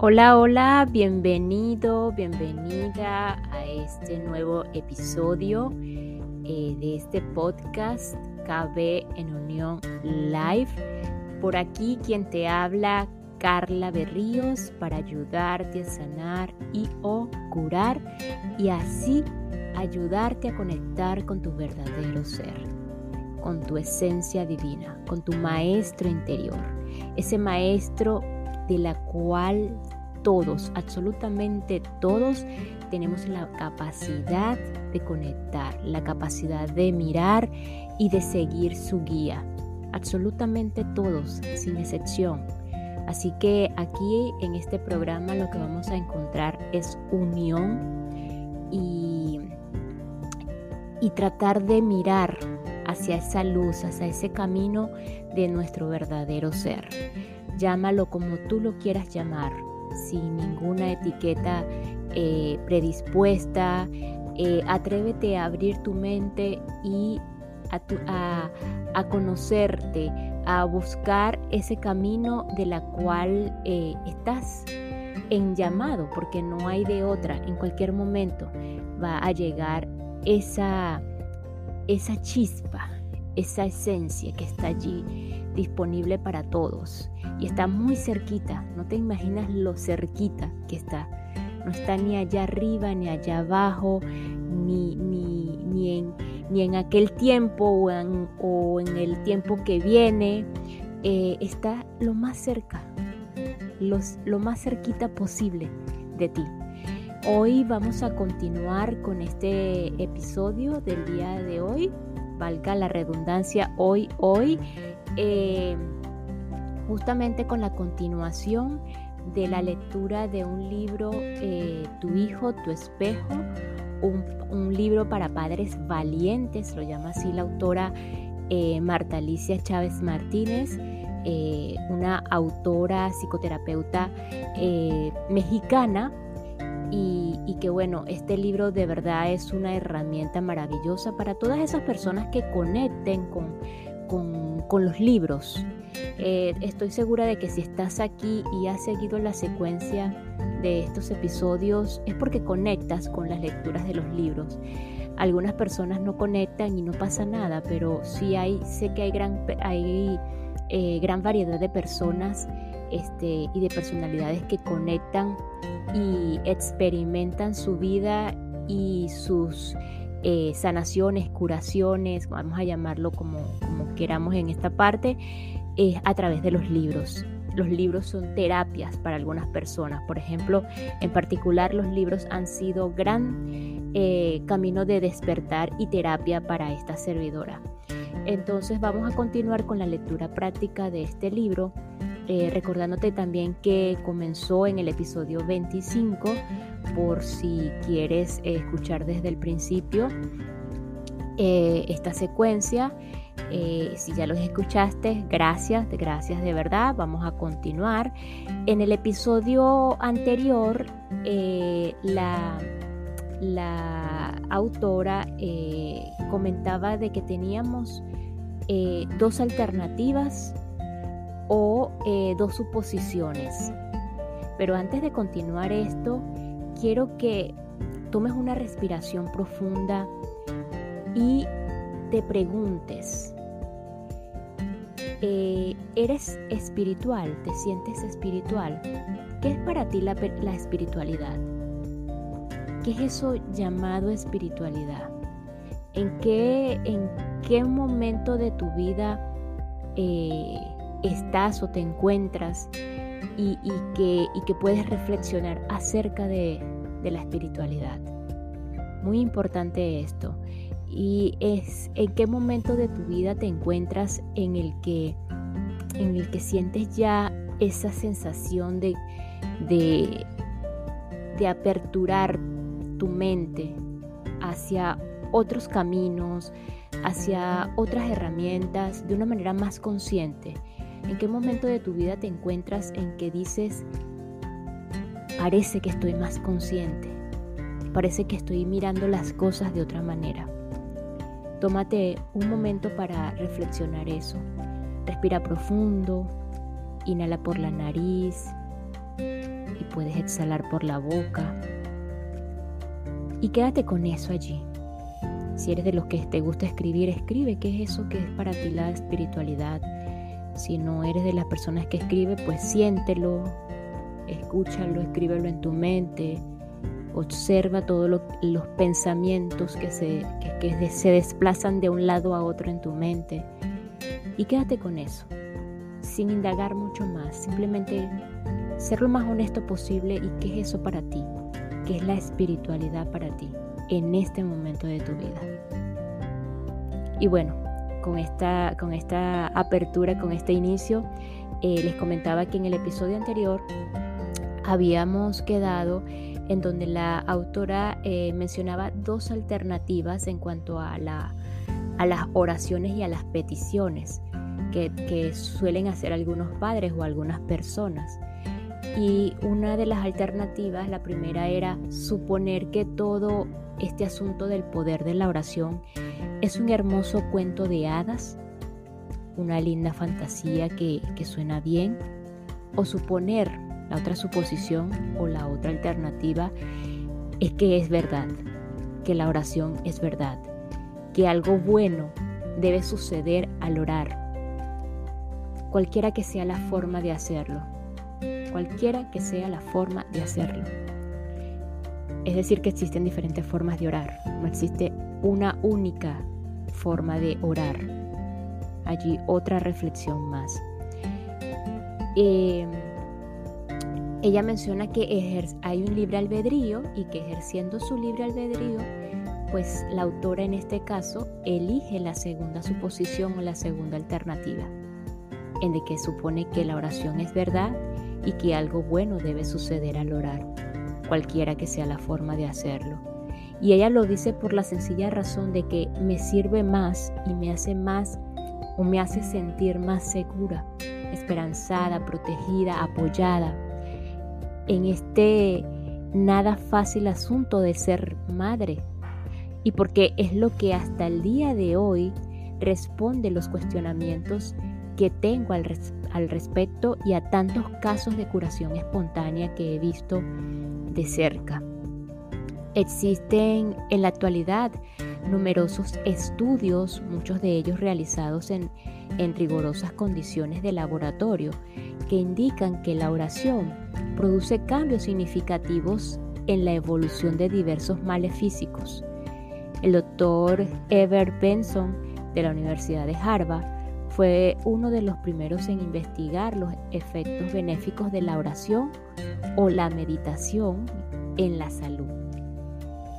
Hola, hola, bienvenido, bienvenida a este nuevo episodio eh, de este podcast KB en Unión Live. Por aquí quien te habla, Carla Berríos, para ayudarte a sanar y o curar y así ayudarte a conectar con tu verdadero ser, con tu esencia divina, con tu maestro interior, ese maestro de la cual todos, absolutamente todos, tenemos la capacidad de conectar, la capacidad de mirar y de seguir su guía. Absolutamente todos, sin excepción. Así que aquí en este programa lo que vamos a encontrar es unión y, y tratar de mirar hacia esa luz, hacia ese camino de nuestro verdadero ser. Llámalo como tú lo quieras llamar, sin ninguna etiqueta eh, predispuesta. Eh, atrévete a abrir tu mente y a, a, conocerte, a buscar ese camino de la cual eh, estás en llamado, porque no hay de otra. En cualquier momento va a llegar esa, esa chispa, esa esencia que está allí disponible para todos y está muy cerquita, no te imaginas lo cerquita que está. No está ni allá arriba, ni allá abajo, ni, ni, ni, en, ni en aquel tiempo o en, el tiempo que viene. Eh, está lo más cerca, lo más cerquita posible de ti. Hoy vamos a continuar con este episodio del día de hoy, valga la redundancia, hoy, hoy. Eh, justamente con la continuación de la lectura de un libro, eh, Tu hijo, tu espejo, un, libro para padres valientes, lo llama así la autora eh, Marta Alicia Chávez Martínez, eh, una autora psicoterapeuta mexicana. Y, y, que bueno, este libro de verdad es una herramienta maravillosa para todas esas personas que conecten con, con, con los libros, eh, estoy segura de que si estás aquí y has seguido la secuencia de estos episodios es porque conectas con las lecturas de los libros. Algunas personas no conectan y no pasa nada, pero sí hay, sé que hay gran, hay, eh, gran variedad de personas este, y de personalidades que conectan y experimentan su vida y sus eh, sanaciones, curaciones, vamos a llamarlo como, como queramos en esta parte, es a través de los libros. Los libros son terapias para algunas personas. Por ejemplo, en particular los libros han sido gran eh, camino de despertar y terapia para esta servidora. Entonces vamos a continuar con la lectura práctica de este libro, eh, recordándote también que comenzó en el episodio 25, por si quieres escuchar desde el principio eh, esta secuencia. Eh, si ya los escuchaste, gracias, gracias de verdad. Vamos a continuar. En el episodio anterior, eh, la, la, autora eh, comentaba de que teníamos dos alternativas o dos suposiciones. Pero antes de continuar esto, quiero que tomes una respiración profunda y te preguntes, eh, ¿eres espiritual? ¿Te sientes espiritual? ¿Qué es para ti la, espiritualidad? ¿Qué es eso llamado espiritualidad? ¿En qué, en qué momento de tu vida eh, estás o te encuentras y, que, que, puedes reflexionar acerca de la espiritualidad? Muy importante esto y es en qué momento de tu vida te encuentras en el que, en el que sientes ya esa sensación de, de, de aperturar tu mente hacia otros caminos, hacia otras herramientas de una manera más consciente. ¿En qué momento de tu vida te encuentras en que dices, parece que estoy más consciente, parece que estoy mirando las cosas de otra manera? Tómate un momento para reflexionar eso. Respira profundo, inhala por la nariz, y puedes exhalar por la boca. Y quédate con eso allí. Si eres de los que te gusta escribir, escribe qué es eso que es para ti la espiritualidad. Si no eres de las personas que escribe, pues siéntelo, escúchalo, escríbelo en tu mente, observa todos los pensamientos que se, que se desplazan de un lado a otro en tu mente y quédate con eso, sin indagar mucho más, simplemente ser lo más honesto posible y qué es eso para ti, qué es la espiritualidad para ti en este momento de tu vida. Y bueno, con esta, con esta apertura, con este inicio, eh, les comentaba que en el episodio anterior habíamos quedado en donde la autora eh, mencionaba dos alternativas en cuanto a, la, a las oraciones y a las peticiones que, suelen hacer algunos padres o algunas personas. Y una de las alternativas, la primera era suponer que todo este asunto del poder de la oración es un hermoso cuento de hadas, una linda fantasía que suena bien, o suponer, la otra suposición o la otra alternativa es que es verdad, que la oración es verdad, que algo bueno debe suceder al orar, cualquiera que sea la forma de hacerlo, cualquiera que sea la forma de hacerlo. Es decir, que existen diferentes formas de orar, no existe una única forma de orar. Allí otra reflexión más. Eh, ella menciona que hay un libre albedrío y que ejerciendo su libre albedrío, pues la autora en este caso elige la segunda suposición o la segunda alternativa, en de que supone que la oración es verdad y que algo bueno debe suceder al orar, cualquiera que sea la forma de hacerlo. Y ella lo dice por la sencilla razón de que me sirve más y me hace más o me hace sentir más segura, esperanzada, protegida, apoyada en este nada fácil asunto de ser madre y porque es lo que hasta el día de hoy responde los cuestionamientos que tengo al, al, respecto y a tantos casos de curación espontánea que he visto de cerca. Existen en la actualidad numerosos estudios, muchos de ellos realizados en, en rigurosas condiciones de laboratorio, que indican que la oración produce cambios significativos en la evolución de diversos males físicos. El doctor Ever Benson de la Universidad de Harvard fue uno de los primeros en investigar los efectos benéficos de la oración o la meditación en la salud.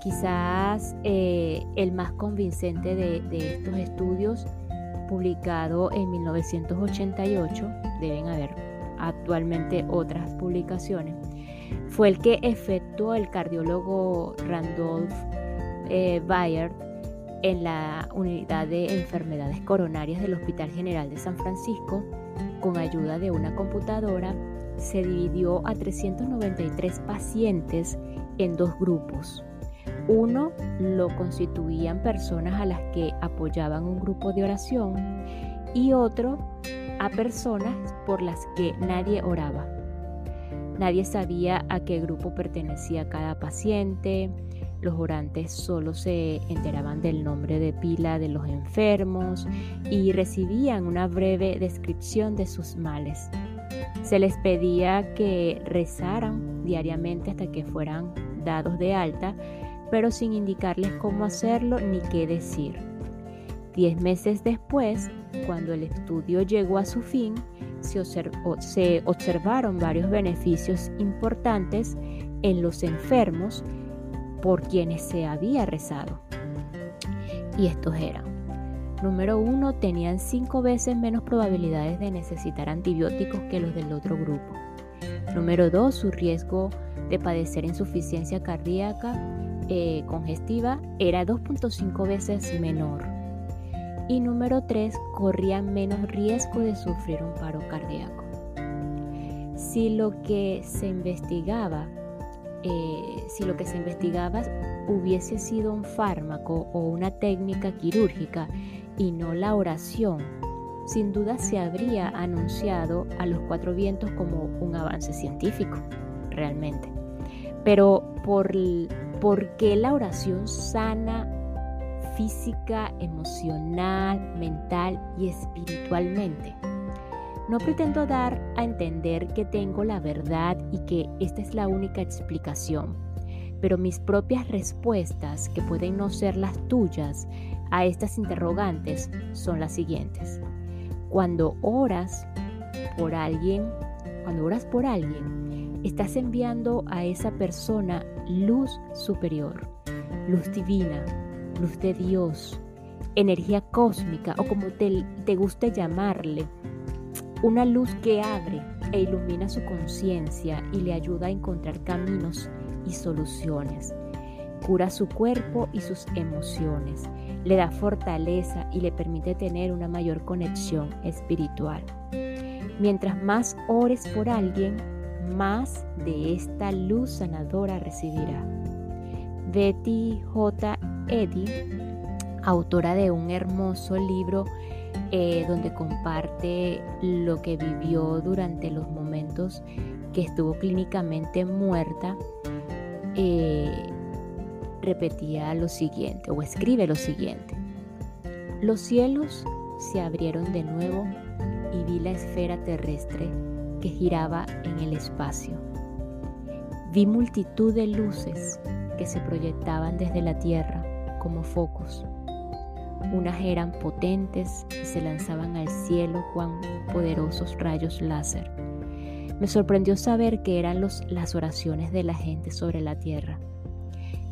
Quizás eh, el más convincente de, estos estudios, publicado en 1988, deben haber actualmente otras publicaciones, fue el que efectuó el cardiólogo Randolph eh, Bayard en la unidad de enfermedades coronarias del Hospital General de San Francisco con ayuda de una computadora se dividió a 393 pacientes en dos grupos. Uno lo constituían personas a las que apoyaban un grupo de oración y otro a personas por las que nadie oraba. Nadie sabía a qué grupo pertenecía cada paciente, los orantes solo se enteraban del nombre de pila de los enfermos y recibían una breve descripción de sus males. Se les pedía que rezaran diariamente hasta que fueran dados de alta, pero sin indicarles cómo hacerlo ni qué decir. Diez meses después, cuando el estudio llegó a su fin, se, observaron varios beneficios importantes en los enfermos por quienes se había rezado. Y estos eran, número uno, tenían cinco veces menos probabilidades de necesitar antibióticos que los del otro grupo. Número dos, su riesgo de padecer insuficiencia cardíaca eh, congestiva era 2.5 veces menor y número 3 corrían menos riesgo de sufrir un paro cardíaco. Si lo que se investigaba, eh, si lo que se investigaba hubiese sido un fármaco o una técnica quirúrgica y no la oración, sin duda se habría anunciado a los cuatro vientos como un avance científico realmente. Pero por, ¿por qué la oración sana física, emocional, mental y espiritualmente? No pretendo dar a entender que tengo la verdad y que esta es la única explicación, pero mis propias respuestas, que pueden no ser las tuyas, a estas interrogantes son las siguientes. Cuando oras por alguien, cuando oras por alguien, estás enviando a esa persona luz superior, luz divina, luz de Dios, energía cósmica o como te, te guste llamarle, una luz que abre e ilumina su conciencia y le ayuda a encontrar caminos y soluciones. Cura su cuerpo y sus emociones, le da fortaleza y le permite tener una mayor conexión espiritual. Mientras más ores por alguien, más de esta luz sanadora recibirá. Betty J. Eddy, autora de un hermoso libro eh, donde comparte lo que vivió durante los momentos que estuvo clínicamente muerta, eh, repetía lo siguiente o escribe lo siguiente. Los cielos se abrieron de nuevo y vi la esfera terrestre que giraba en el espacio. Vi multitud de luces que se proyectaban desde la tierra como focos unas eran potentes y se lanzaban al cielo con poderosos rayos láser. Me sorprendió saber que eran las oraciones de la gente sobre la tierra.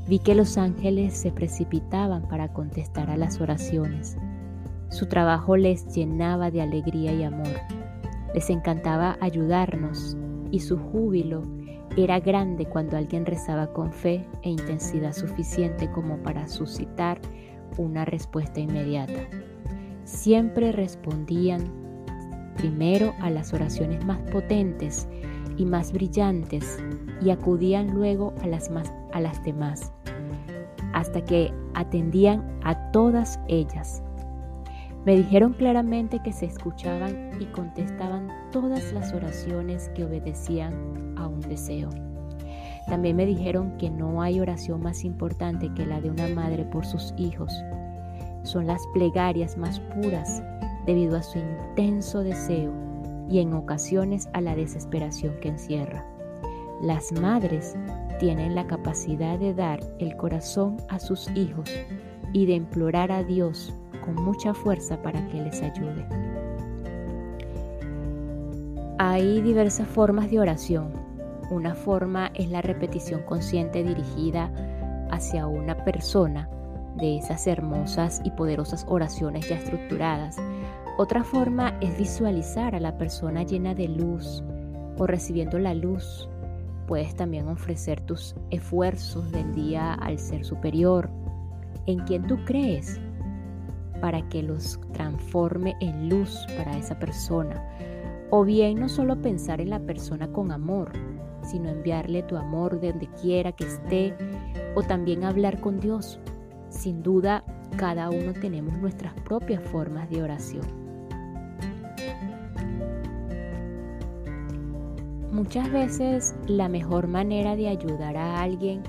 Vi que los ángeles se precipitaban para contestar a las oraciones. Su trabajo les llenaba de alegría y amor. Les encantaba ayudarnos y su júbilo era grande cuando alguien rezaba con fe e intensidad suficiente como para suscitar una respuesta inmediata. Siempre respondían primero a las oraciones más potentes y más brillantes y acudían luego a las, demás, hasta que atendían a todas ellas. Me dijeron claramente que se escuchaban y contestaban todas las oraciones que obedecían a un deseo. También me dijeron que no hay oración más importante que la de una madre por sus hijos. Son las plegarias más puras debido a su intenso deseo y en ocasiones a la desesperación que encierra. Las madres tienen la capacidad de dar el corazón a sus hijos y de implorar a Dios con mucha fuerza para que les ayude. Hay diversas formas de oración una forma es la repetición consciente dirigida hacia una persona de esas hermosas y poderosas oraciones ya estructuradas. Otra forma es visualizar a la persona llena de luz o recibiendo la luz. Puedes también ofrecer tus esfuerzos del día al ser superior, en quien tú crees, para que los transforme en luz para esa persona. O bien no solo pensar en la persona con amor, sino enviarle tu amor de donde quiera que esté o también hablar con Dios. Sin duda, cada uno tenemos nuestras propias formas de oración. Muchas veces la mejor manera de ayudar a alguien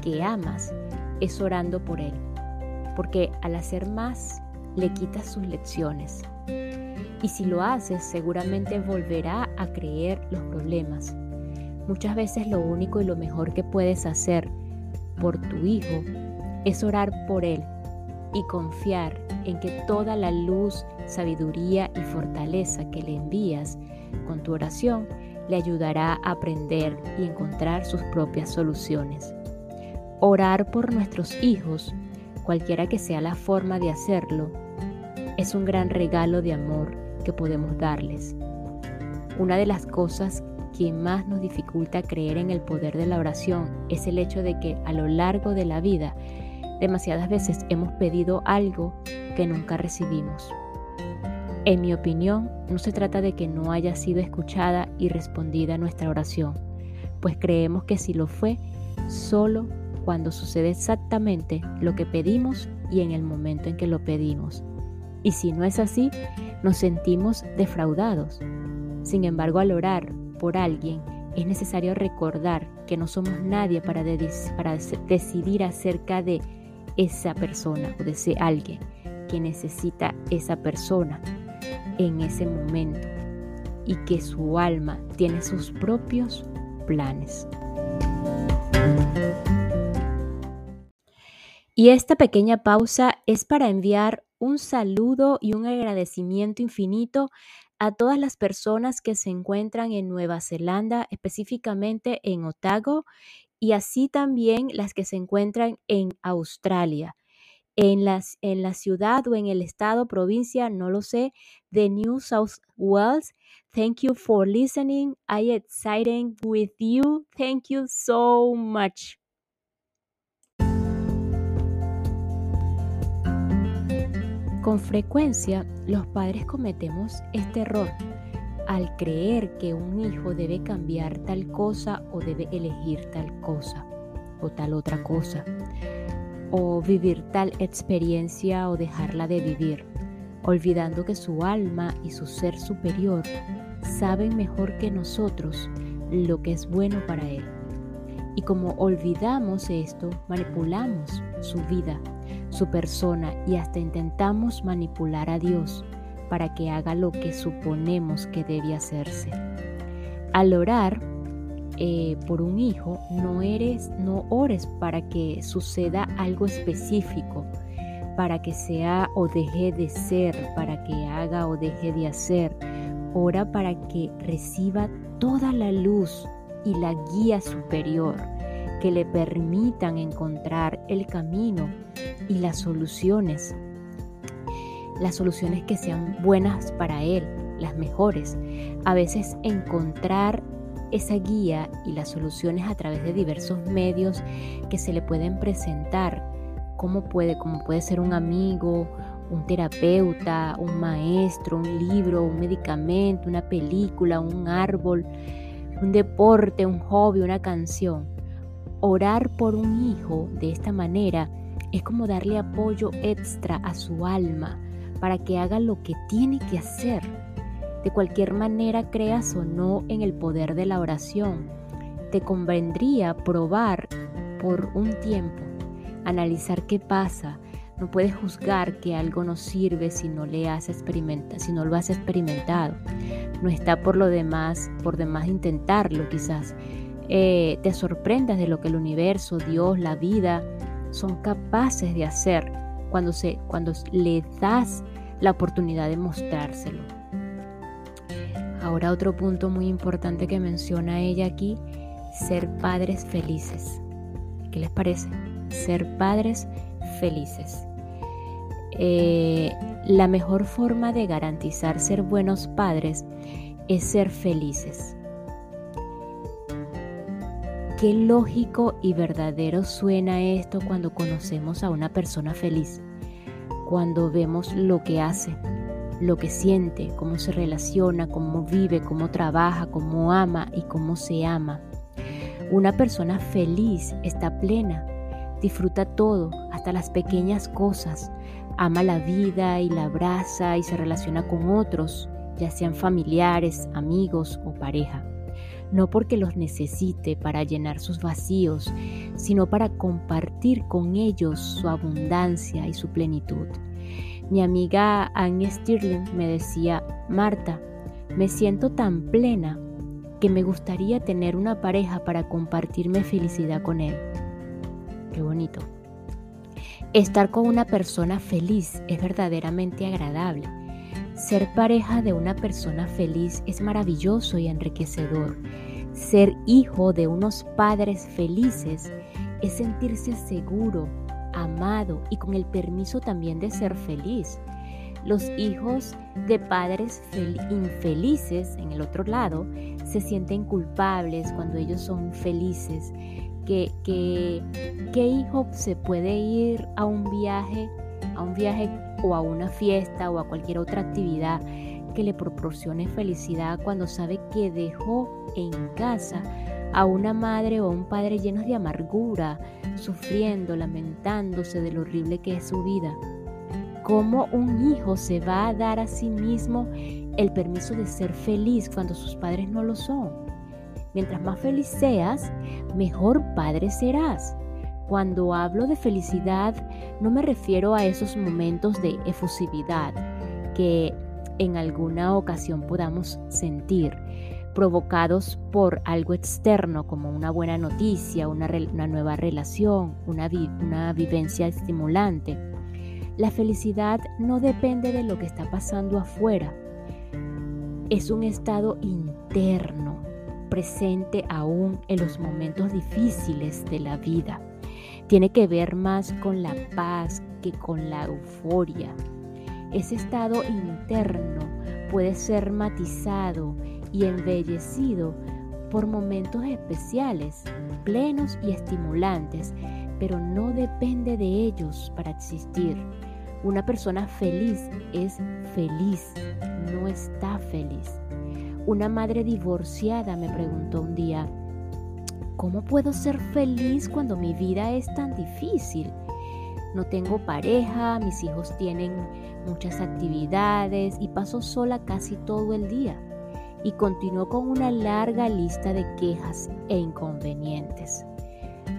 que amas es orando por él, porque al hacer más le quitas sus lecciones. Y si lo haces, seguramente volverá a creer los problemas Muchas veces lo único y lo mejor que puedes hacer por tu hijo es orar por él y confiar en que toda la luz, sabiduría y fortaleza que le envías con tu oración le ayudará a aprender y encontrar sus propias soluciones. Orar por nuestros hijos, cualquiera que sea la forma de hacerlo, es un gran regalo de amor que podemos darles. Una de las cosas que más nos dificulta creer en el poder de la oración es el hecho de que a lo largo de la vida demasiadas veces hemos pedido algo que nunca recibimos. En mi opinión, no se trata de que no haya sido escuchada y respondida nuestra oración, pues creemos que si lo fue, solo cuando sucede exactamente lo que pedimos y en el momento en que lo pedimos. Y si no es así, nos sentimos defraudados. Sin embargo, al orar por alguien es necesario recordar que no somos nadie para, para decidir acerca de esa persona o de ese alguien que necesita esa persona en ese momento y que su alma tiene sus propios planes. Y esta pequeña pausa es para enviar un saludo y un agradecimiento infinito a todas las personas que se encuentran en Nueva Zelanda, específicamente en Otago, y así también las que se encuentran en Australia, en, las, en la ciudad o en el estado, provincia, no lo sé, de New South Wales. Thank you for listening. I excited with you. Thank you so much. Con frecuencia los padres cometemos este error al creer que un hijo debe cambiar tal cosa o debe elegir tal cosa o tal otra cosa o vivir tal experiencia o dejarla de vivir, olvidando que su alma y su ser superior saben mejor que nosotros lo que es bueno para él. Y como olvidamos esto, manipulamos su vida su persona y hasta intentamos manipular a Dios para que haga lo que suponemos que debe hacerse. Al orar eh, por un hijo, no eres, no ores para que suceda algo específico, para que sea o deje de ser, para que haga o deje de hacer. Ora para que reciba toda la luz y la guía superior que le permitan encontrar el camino y las soluciones. Las soluciones que sean buenas para él, las mejores. A veces encontrar esa guía y las soluciones a través de diversos medios que se le pueden presentar. Cómo puede, como puede ser un amigo, un terapeuta, un maestro, un libro, un medicamento, una película, un árbol, un deporte, un hobby, una canción. Orar por un hijo de esta manera es como darle apoyo extra a su alma para que haga lo que tiene que hacer. De cualquier manera, creas o no en el poder de la oración, te convendría probar por un tiempo, analizar qué pasa. No puedes juzgar que algo no sirve si no le has experimentado, si no lo has experimentado. No está por lo demás, por demás intentarlo quizás, eh, te sorprendas de lo que el universo, Dios, la vida son capaces de hacer cuando, se, cuando le das la oportunidad de mostrárselo. Ahora otro punto muy importante que menciona ella aquí, ser padres felices. ¿Qué les parece? Ser padres felices. Eh, la mejor forma de garantizar ser buenos padres es ser felices. Qué lógico y verdadero suena esto cuando conocemos a una persona feliz, cuando vemos lo que hace, lo que siente, cómo se relaciona, cómo vive, cómo trabaja, cómo ama y cómo se ama. Una persona feliz está plena, disfruta todo, hasta las pequeñas cosas, ama la vida y la abraza y se relaciona con otros, ya sean familiares, amigos o pareja no porque los necesite para llenar sus vacíos, sino para compartir con ellos su abundancia y su plenitud. Mi amiga Annie Stirling me decía, Marta, me siento tan plena que me gustaría tener una pareja para compartirme felicidad con él. Qué bonito. Estar con una persona feliz es verdaderamente agradable ser pareja de una persona feliz es maravilloso y enriquecedor. Ser hijo de unos padres felices es sentirse seguro, amado y con el permiso también de ser feliz. Los hijos de padres infelices, en el otro lado, se sienten culpables cuando ellos son felices. ¿Qué, qué hijo se puede ir a un viaje, a un viaje o a una fiesta o a cualquier otra actividad que le proporcione felicidad cuando sabe que dejó en casa a una madre o un padre llenos de amargura, sufriendo, lamentándose de lo horrible que es su vida. ¿Cómo un hijo se va a dar a sí mismo el permiso de ser feliz cuando sus padres no lo son? Mientras más feliz seas, mejor padre serás. Cuando hablo de felicidad, no me refiero a esos momentos de efusividad que en alguna ocasión podamos sentir, provocados por algo externo como una buena noticia, una, nueva relación, una, vivencia estimulante. La felicidad no depende de lo que está pasando afuera, es un estado interno, presente aún en los momentos difíciles de la vida. Tiene que ver más con la paz que con la euforia. Ese estado interno puede ser matizado y embellecido por momentos especiales, plenos y estimulantes, pero no depende de ellos para existir. Una persona feliz es feliz, no está feliz. Una madre divorciada me preguntó un día, ¿cómo puedo ser feliz cuando mi vida es tan difícil? No tengo pareja, mis hijos tienen muchas actividades y paso sola casi todo el día. Y continuó con una larga lista de quejas e inconvenientes.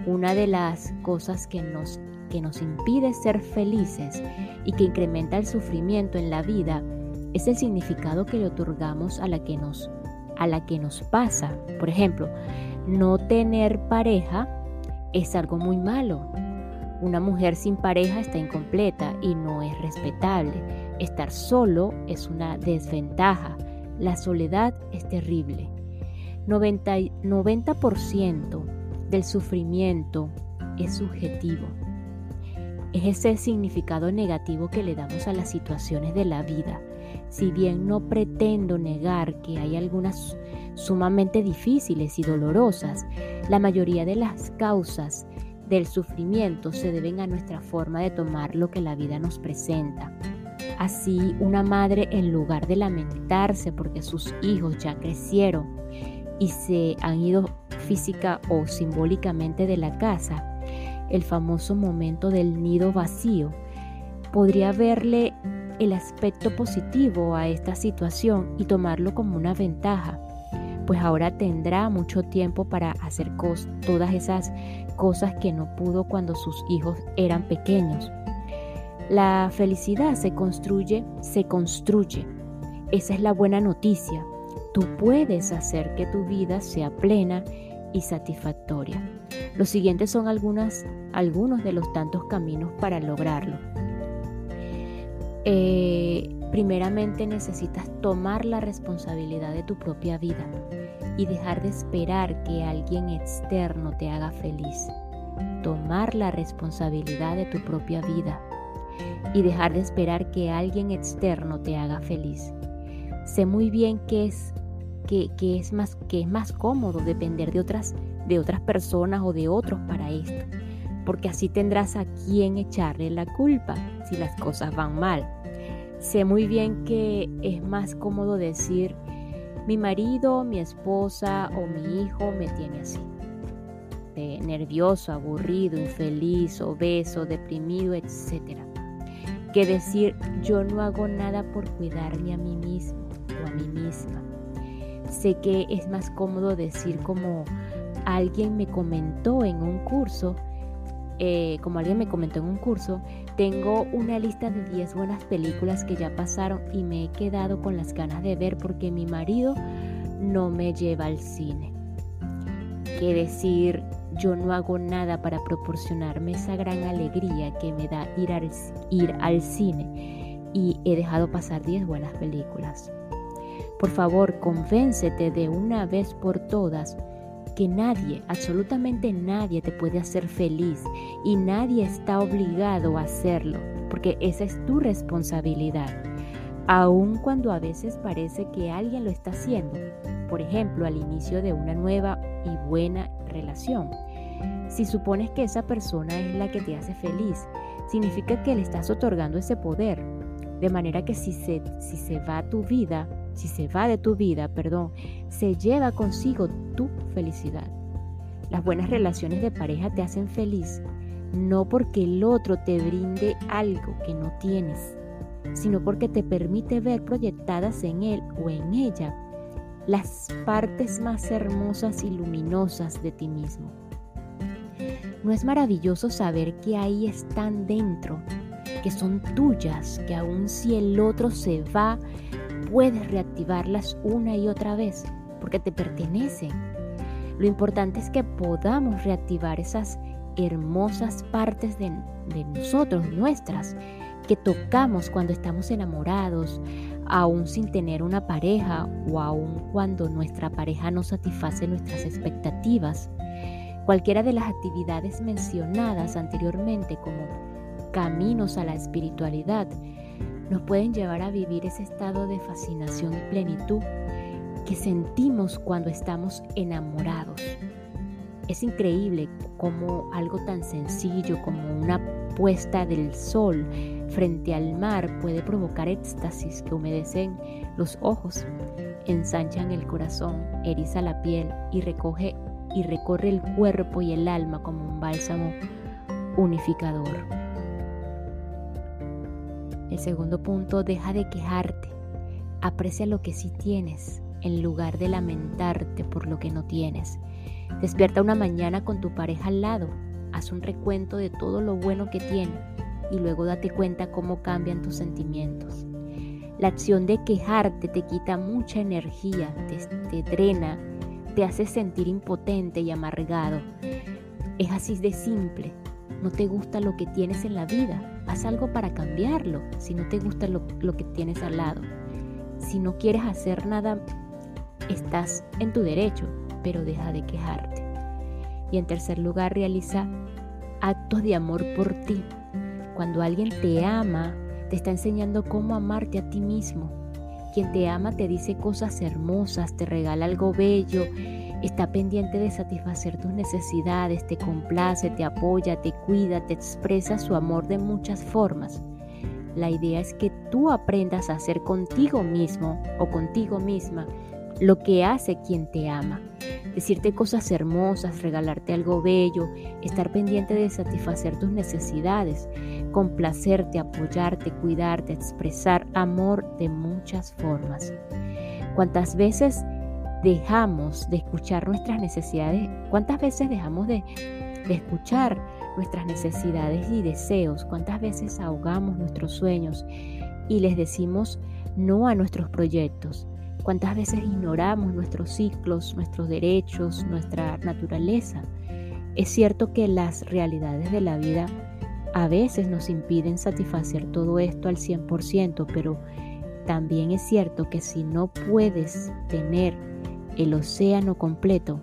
Una de las cosas que nos, que nos impide ser felices y que incrementa el sufrimiento en la vida es el significado que le otorgamos a la que nos, a la que nos pasa. Por ejemplo, no tener pareja es algo muy malo. Una mujer sin pareja está incompleta y no es respetable. Estar solo es una desventaja. La soledad es terrible. 90%, 90 del sufrimiento es subjetivo. Es ese significado negativo que le damos a las situaciones de la vida. Si bien no pretendo negar que hay algunas sumamente difíciles y dolorosas, la mayoría de las causas del sufrimiento se deben a nuestra forma de tomar lo que la vida nos presenta. Así, una madre en lugar de lamentarse porque sus hijos ya crecieron y se han ido física o simbólicamente de la casa, el famoso momento del nido vacío, podría verle el aspecto positivo a esta situación y tomarlo como una ventaja, pues ahora tendrá mucho tiempo para hacer todas esas cosas que no pudo cuando sus hijos eran pequeños. La felicidad se construye, se construye. Esa es la buena noticia. Tú puedes hacer que tu vida sea plena y satisfactoria. Los siguientes son algunas, algunos de los tantos caminos para lograrlo. Eh, primeramente necesitas tomar la responsabilidad de tu propia vida y dejar de esperar que alguien externo te haga feliz. Tomar la responsabilidad de tu propia vida y dejar de esperar que alguien externo te haga feliz. Sé muy bien que es, que, es, más, que es más cómodo depender de otras, de otras personas o de otros para esto, porque así tendrás a quien echarle la culpa si las cosas van mal. Sé muy bien que es más cómodo decir, mi marido, mi esposa o mi hijo me tiene así. nervioso, aburrido, infeliz, obeso, deprimido, etc. Que decir, yo no hago nada por cuidarme a mí mismo o a mí misma. Sé que es más cómodo decir como alguien me comentó en un curso, eh, como alguien me comentó en un curso, tengo una lista de 10 buenas películas que ya pasaron y me he quedado con las ganas de ver porque mi marido no me lleva al cine. Que decir, yo no hago nada para proporcionarme esa gran alegría que me da ir al, ir al cine y he dejado pasar 10 buenas películas. Por favor, convéncete de una vez por todas que nadie, absolutamente nadie te puede hacer feliz y nadie está obligado a hacerlo, porque esa es tu responsabilidad, aun cuando a veces parece que alguien lo está haciendo, por ejemplo, al inicio de una nueva y buena relación. Si supones que esa persona es la que te hace feliz, significa que le estás otorgando ese poder, de manera que si se, si se va tu vida, si se va de tu vida, perdón, se lleva consigo tu felicidad. Las buenas relaciones de pareja te hacen feliz, no porque el otro te brinde algo que no tienes, sino porque te permite ver proyectadas en él o en ella las partes más hermosas y luminosas de ti mismo. ¿No es maravilloso saber que ahí están dentro, que son tuyas, que aun si el otro se va, puedes reactivarlas una y otra vez, porque te pertenecen? Lo importante es que podamos reactivar esas hermosas partes de, nosotros, nuestras, que tocamos cuando estamos enamorados, aún sin tener una pareja o aún cuando nuestra pareja no satisface nuestras expectativas. Cualquiera de las actividades mencionadas anteriormente como caminos a la espiritualidad nos pueden llevar a vivir ese estado de fascinación y plenitud que sentimos cuando estamos enamorados. Es increíble cómo algo tan sencillo como una puesta del sol frente al mar puede provocar éxtasis que humedecen los ojos, ensanchan el corazón, eriza la piel y recoge y recorre el cuerpo y el alma como un bálsamo unificador. El segundo punto, deja de quejarte. Aprecia lo que sí tienes en lugar de lamentarte por lo que no tienes. Despierta una mañana con tu pareja al lado. Haz un recuento de todo lo bueno que tiene y luego date cuenta cómo cambian tus sentimientos. La acción de quejarte te quita mucha energía, te, drena, te hace sentir impotente y amargado. Es así de simple. No te gusta lo que tienes en la vida, haz algo para cambiarlo si no te gusta lo, lo que tienes al lado. Si no quieres hacer nada, estás en tu derecho, pero deja de quejarte. Y en tercer lugar, realiza actos de amor por ti. Cuando alguien te ama, te está enseñando cómo amarte a ti mismo. Quien te ama te dice cosas hermosas, te regala algo bello, está pendiente de satisfacer tus necesidades, te complace, te apoya, te cuida, te expresa su amor de muchas formas. La idea es que tú aprendas a hacer contigo mismo o contigo misma lo que hace quien te ama decirte cosas hermosas, regalarte algo bello, estar pendiente de satisfacer tus necesidades, complacerte, apoyarte, cuidarte, expresar amor de muchas formas. ¿Cuántas veces dejamos de escuchar nuestras necesidades? ¿Cuántas veces dejamos de, de escuchar nuestras necesidades y deseos? ¿Cuántas veces ahogamos nuestros sueños y les decimos no a nuestros proyectos? cuántas veces ignoramos nuestros ciclos, nuestros derechos, nuestra naturaleza. Es cierto que las realidades de la vida a veces nos impiden satisfacer todo esto al 100%, pero también es cierto que si no puedes tener el océano completo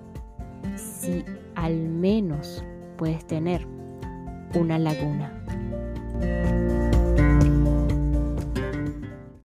si al menos puedes tener una laguna.